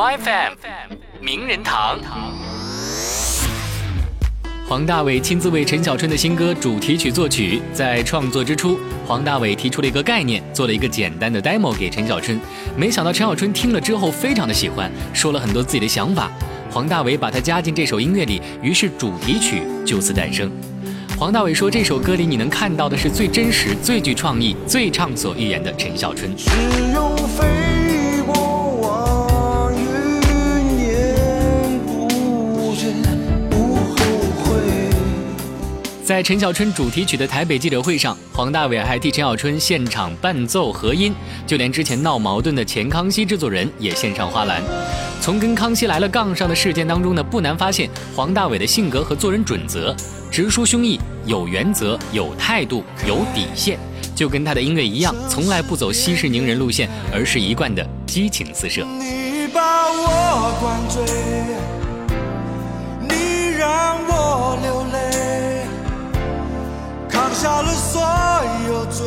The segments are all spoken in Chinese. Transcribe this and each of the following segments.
My FM 名人堂。黄大炜亲自为陈小春的新歌主题曲作曲，在创作之初，黄大炜提出了一个概念，做了一个简单的 demo 给陈小春。没想到陈小春听了之后非常的喜欢，说了很多自己的想法。黄大炜把它加进这首音乐里，于是主题曲就此诞生。黄大炜说，这首歌里你能看到的是最真实、最具创意、最畅所欲言的陈小春。在陈小春主题曲的台北记者会上，黄大炜还替陈小春现场伴奏和音，就连之前闹矛盾的前康熙制作人也献上花篮。从跟康熙来了杠上的事件当中呢，不难发现黄大炜的性格和做人准则：直抒胸臆，有原则，有态度，有底线。就跟他的音乐一样，从来不走息事宁人路线，而是一贯的激情四射。你把我了所有罪，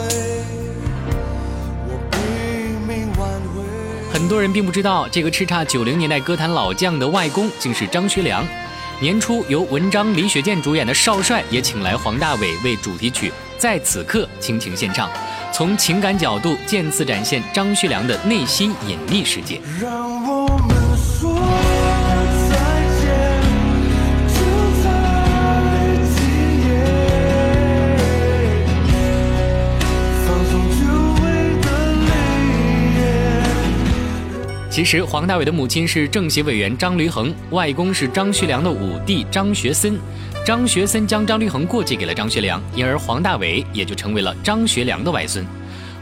我拼命挽回。很多人并不知道，这个叱咤九零年代歌坛老将的外公竟是张学良。年初由文章、李雪健主演的《少帅》也请来黄大炜为主题曲《在此刻》倾情献唱，从情感角度渐次展现张学良的内心隐秘世界。其实，黄大伟的母亲是政协委员张驴衡，外公是张学良的五弟张学森。张学森将张驴衡过继给了张学良，因而黄大伟也就成为了张学良的外孙。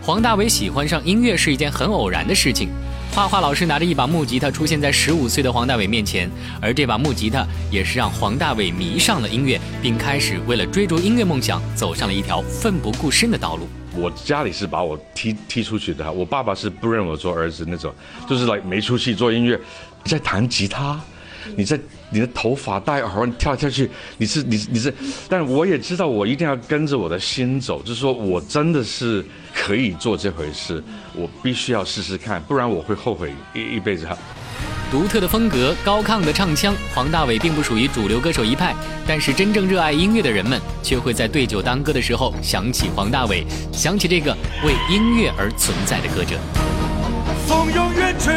黄大伟喜欢上音乐是一件很偶然的事情。画画老师拿着一把木吉他出现在十五岁的黄大炜面前，而这把木吉他也是让黄大炜迷上了音乐，并开始为了追逐音乐梦想，走上了一条奋不顾身的道路。我家里是把我踢踢出去的，我爸爸是不认我做儿子那种，就是来没出息做音乐，在弹吉他，你在你的头发戴耳环跳跳去，你是你你是，但我也知道我一定要跟着我的心走，就是说我真的是可以做这回事，我必须要试试看，不然我会后悔一一辈子。独特的风格，高亢的唱腔，黄大炜并不属于主流歌手一派，但是真正热爱音乐的人们，却会在对酒当歌的时候想起黄大炜，想起这个为音乐而存在的歌者。风永远吹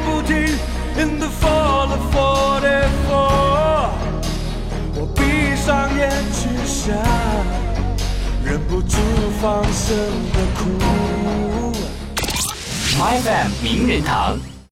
不停 In the fall of 44，我闭上眼睛想，忍不住放声的哭。My Fam 名人堂。